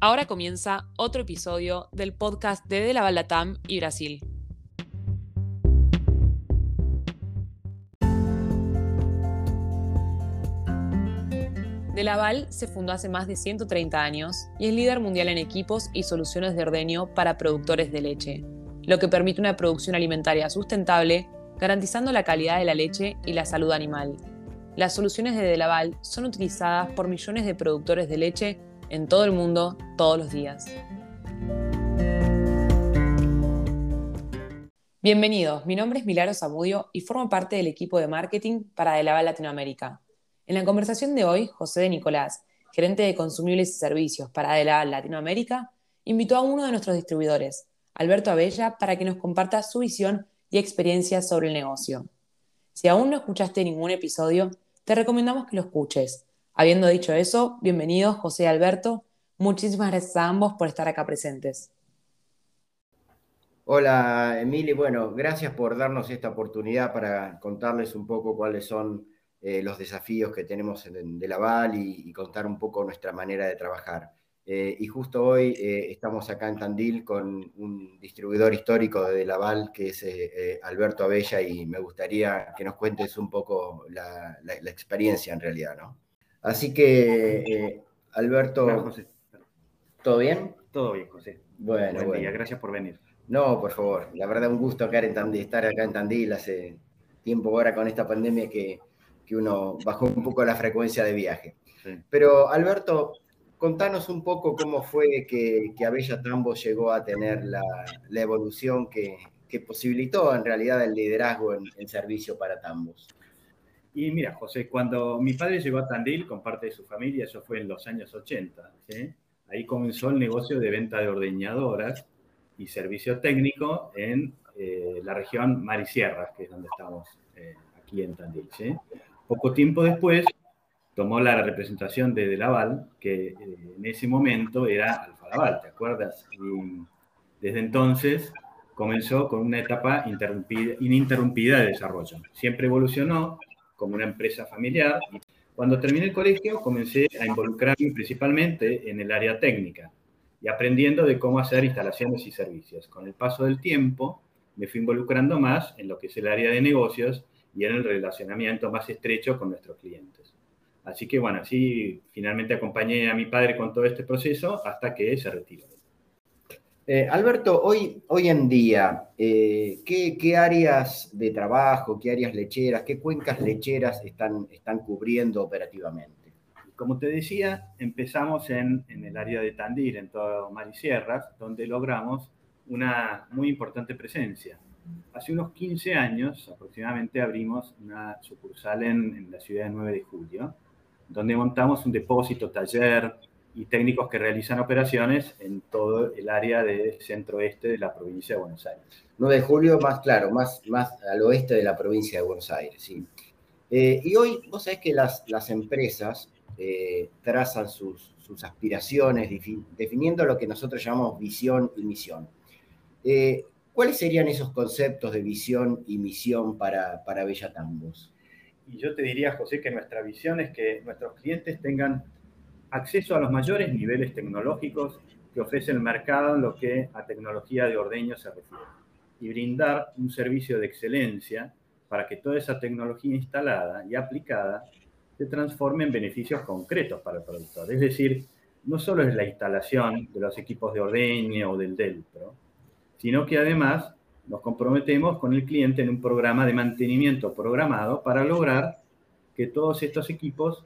Ahora comienza otro episodio del podcast de De la Latam y Brasil. De Laval se fundó hace más de 130 años y es líder mundial en equipos y soluciones de ordeño para productores de leche, lo que permite una producción alimentaria sustentable, garantizando la calidad de la leche y la salud animal. Las soluciones de De Laval son utilizadas por millones de productores de leche en todo el mundo todos los días. Bienvenidos, mi nombre es Milaro Zamudio y formo parte del equipo de marketing para De Laval Latinoamérica. En la conversación de hoy, José de Nicolás, gerente de consumibles y servicios para Adela Latinoamérica, invitó a uno de nuestros distribuidores, Alberto Abella, para que nos comparta su visión y experiencia sobre el negocio. Si aún no escuchaste ningún episodio, te recomendamos que lo escuches. Habiendo dicho eso, bienvenidos José y Alberto. Muchísimas gracias a ambos por estar acá presentes. Hola, Emily. Bueno, gracias por darnos esta oportunidad para contarles un poco cuáles son eh, los desafíos que tenemos en, Laval y, contar un poco nuestra manera de trabajar. Eh, y justo hoy eh, estamos acá en Tandil con un distribuidor histórico de Laval que es Alberto Abella y me gustaría que nos cuentes un poco la, experiencia en realidad, ¿no? Así que, Alberto, ¿todo bien? Todo bien, José. Bueno, Buen día, gracias por venir. No, por favor, la verdad un gusto acá en Tandil, estar acá en Tandil hace tiempo ahora con esta pandemia que que uno bajó un poco la frecuencia de viaje. Pero Alberto, contanos un poco cómo fue que, que Abella Tambo llegó a tener la, evolución que, posibilitó en realidad el liderazgo en, servicio para Tambos. Y mira, José, cuando mi padre llegó a Tandil con parte de su familia, eso fue en los años 80, ahí comenzó el negocio de venta de ordeñadoras y servicio técnico en eh, la región Marisierras, que es donde estamos eh, aquí en Tandil. ¿sí? Poco tiempo después tomó la representación de, de Laval, que eh, en ese momento era Alfa Laval, ¿te acuerdas? Y desde entonces comenzó con una etapa ininterrumpida de desarrollo. Siempre evolucionó como una empresa familiar. Cuando terminé el colegio comencé a involucrarme principalmente en el área técnica y aprendiendo de cómo hacer instalaciones y servicios. Con el paso del tiempo me fui involucrando más en lo que es el área de negocios y en el relacionamiento más estrecho con nuestros clientes. Así que bueno, así finalmente acompañé a mi padre con todo este proceso hasta que se retiró. Eh, Alberto, hoy, hoy en día, eh, ¿qué, áreas de trabajo, qué áreas lecheras, qué cuencas lecheras están, están cubriendo operativamente? Como te decía, empezamos en, el área de Tandil, en todo Marisierras, donde logramos una muy importante presencia. Hace unos 15 años aproximadamente abrimos una sucursal en, la ciudad de 9 de julio, donde montamos un depósito, taller y técnicos que realizan operaciones en todo el área del centro-oeste de la provincia de Buenos Aires. 9 de julio, más claro, más, más al oeste de la provincia de Buenos Aires, sí. Eh, y hoy, vos sabés que las, las empresas eh, trazan sus, sus aspiraciones, definiendo lo que nosotros llamamos visión y misión. Eh, ¿Cuáles serían esos conceptos de visión y misión para, para Bella Tambos? Y yo te diría, José, que nuestra visión es que nuestros clientes tengan acceso a los mayores niveles tecnológicos que ofrece el mercado en lo que a tecnología de ordeño se refiere y brindar un servicio de excelencia para que toda esa tecnología instalada y aplicada se transforme en beneficios concretos para el productor. Es decir, no solo es la instalación de los equipos de ordeño o del DELPRO, sino que además nos comprometemos con el cliente en un programa de mantenimiento programado para lograr que todos estos equipos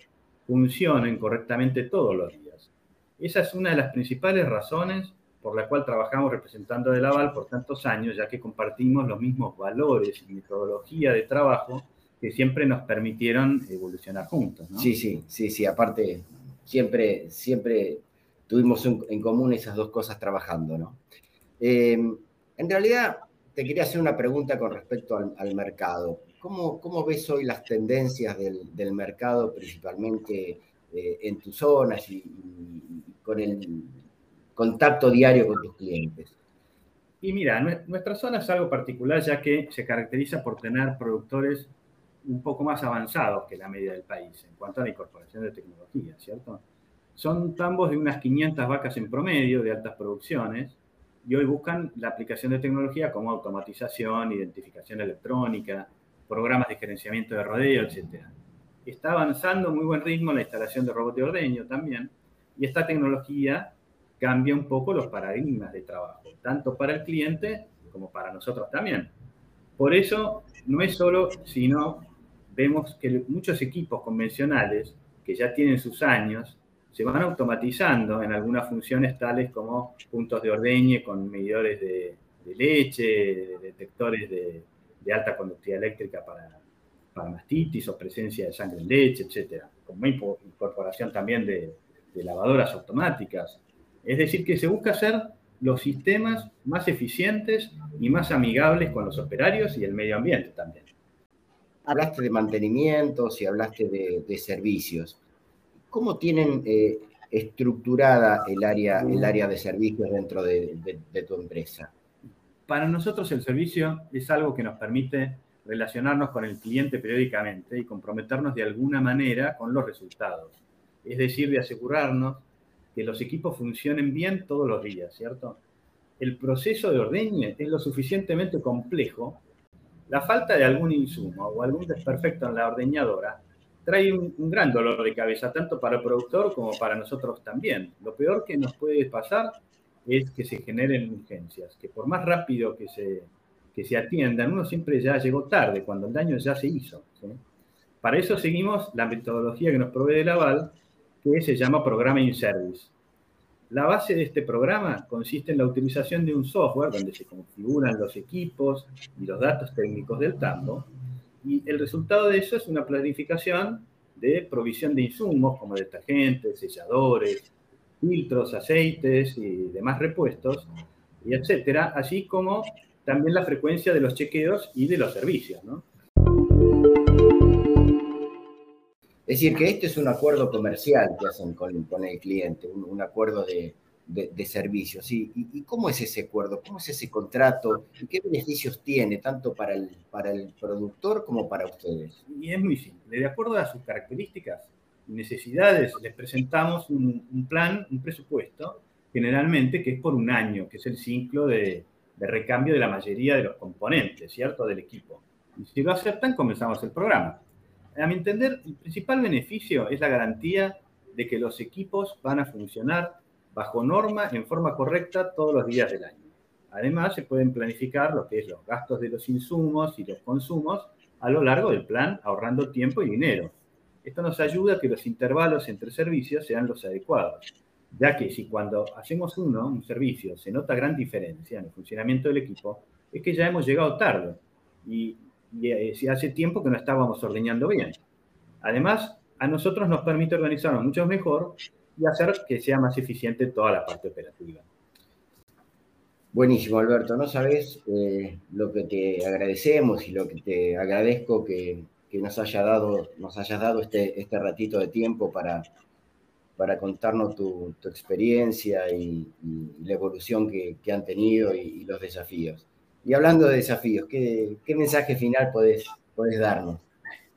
funcionen correctamente todos los días. Esa es una de las principales razones por la cual trabajamos representando a Laval por tantos años, ya que compartimos los mismos valores y metodología de trabajo que siempre nos permitieron evolucionar juntos. Sí, sí, sí, sí. Aparte, siempre, siempre tuvimos en común esas dos cosas trabajando, ¿no? Eh, en realidad, te quería hacer una pregunta con respecto al, mercado. ¿Cómo, ¿Cómo, ves hoy las tendencias del, mercado, principalmente eh, en tus zonas y, con el contacto diario con tus clientes? Y mira, nuestra zona es algo particular ya que se caracteriza por tener productores un poco más avanzados que la media del país en cuanto a la incorporación de tecnología, ¿cierto? son tambos de unas 500 vacas en promedio de altas producciones y hoy buscan la aplicación de tecnología como automatización, identificación electrónica, programas de gerenciamiento de rodeo, etc. Está avanzando muy buen ritmo la instalación de robots de ordeño también, y esta tecnología cambia un poco los paradigmas de trabajo, tanto para el cliente como para nosotros también. Por eso, no es solo, sino vemos que muchos equipos convencionales que ya tienen sus años se van automatizando en algunas funciones tales como puntos de ordeñe con medidores de, leche, detectores de, alta conductividad eléctrica para, para, mastitis o presencia de sangre en leche, etc. Como incorporación también de, de lavadoras automáticas. Es decir, que se busca hacer los sistemas más eficientes y más amigables con los operarios y el medio ambiente también. Hablaste de mantenimientos y hablaste de servicios. ¿Cómo tienen eh, estructurada el área, el área de servicios dentro de, tu empresa? Para nosotros el servicio es algo que nos permite relacionarnos con el cliente periódicamente y comprometernos de alguna manera con los resultados. Es decir, de asegurarnos que los equipos funcionen bien todos los días, ¿cierto? El proceso de ordeñe es lo suficientemente complejo. La falta de algún insumo o algún desperfecto en la ordeñadora trae un, gran dolor de cabeza, tanto para el productor como para nosotros también. Lo peor que nos puede pasar es que se generen urgencias, que por más rápido que se, que se atiendan, uno siempre ya llegó tarde, cuando el daño ya se hizo. Para eso seguimos la metodología que nos provee el aval, que se llama Programa in Service. La base de este programa consiste en la utilización de un software donde se configuran los equipos y los datos técnicos del tambo, y el resultado de eso es una planificación de provisión de insumos como detergentes, selladores, filtros, aceites y demás repuestos, y etcétera, así como también la frecuencia de los chequeos y de los servicios. ¿no? Es decir, que este es un acuerdo comercial que hacen con, con el cliente, un acuerdo de, de, servicios. ¿Y, ¿Y, cómo es ese acuerdo? ¿Cómo es ese contrato? ¿Y qué beneficios tiene tanto para el, para el productor como para ustedes? Y es muy simple. De acuerdo a sus características necesidades, les presentamos un, plan, un presupuesto, generalmente que es por un año, que es el ciclo de, recambio de la mayoría de los componentes, ¿cierto?, del equipo. Y si lo aceptan, comenzamos el programa. A mi entender, el principal beneficio es la garantía de que los equipos van a funcionar bajo norma en forma correcta todos los días del año. Además, se pueden planificar lo que es los gastos de los insumos y los consumos a lo largo del plan, ahorrando tiempo y dinero. Esto nos ayuda a que los intervalos entre servicios sean los adecuados, ya que si cuando hacemos uno, un servicio, se nota gran diferencia en el funcionamiento del equipo, es que ya hemos llegado tarde y, si hace tiempo que no estábamos ordeñando bien. Además, a nosotros nos permite organizarnos mucho mejor y hacer que sea más eficiente toda la parte operativa. Buenísimo, Alberto. No sabes eh, lo que te agradecemos y lo que te agradezco que, nos, haya dado, nos hayas dado este, este ratito de tiempo para, para contarnos tu, experiencia y, la evolución que, han tenido y, los desafíos. Y hablando de desafíos, ¿qué, mensaje final podés, podés darnos?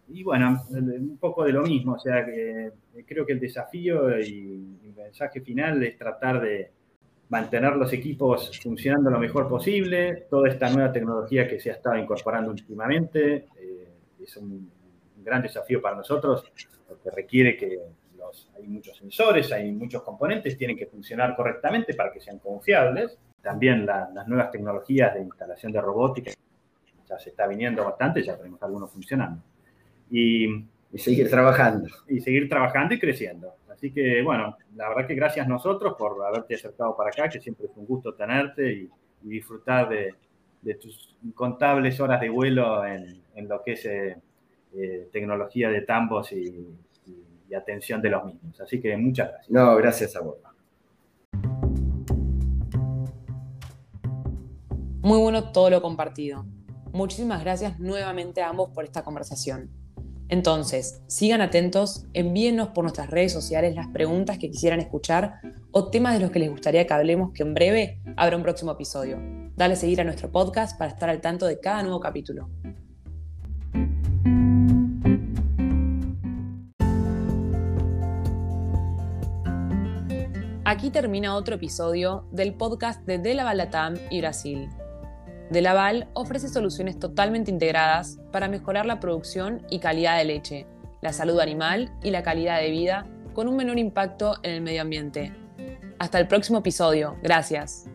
Y bueno, un poco de lo mismo, o sea que creo que el desafío y el mensaje final es tratar de mantener los equipos funcionando lo mejor posible, toda esta nueva tecnología que se ha estado incorporando últimamente, eh, es un, gran desafío para nosotros, porque requiere que los, hay muchos sensores, hay muchos componentes, tienen que funcionar correctamente para que sean confiables. También las nuevas tecnologías de instalación de robótica ya se está viniendo bastante, ya tenemos algunos funcionando. Y, seguir trabajando. Y seguir trabajando y creciendo. Así que, bueno, la verdad que gracias a nosotros por haberte acercado para acá, que siempre es un gusto tenerte y, disfrutar de, tus incontables horas de vuelo en, lo que es eh, eh, tecnología de tambos y, y, atención de los mismos. Así que muchas gracias. No, gracias a vos. Muy bueno todo lo compartido. Muchísimas gracias nuevamente a ambos por esta conversación. Entonces, sigan atentos, envíennos por nuestras redes sociales las preguntas que quisieran escuchar o temas de los que les gustaría que hablemos, que en breve habrá un próximo episodio. Dale seguir a nuestro podcast para estar al tanto de cada nuevo capítulo. Aquí termina otro episodio del podcast de Delaval Latam y Brasil. Delaval ofrece soluciones totalmente integradas para mejorar la producción y calidad de leche, la salud animal y la calidad de vida con un menor impacto en el medio ambiente. Hasta el próximo episodio. Gracias.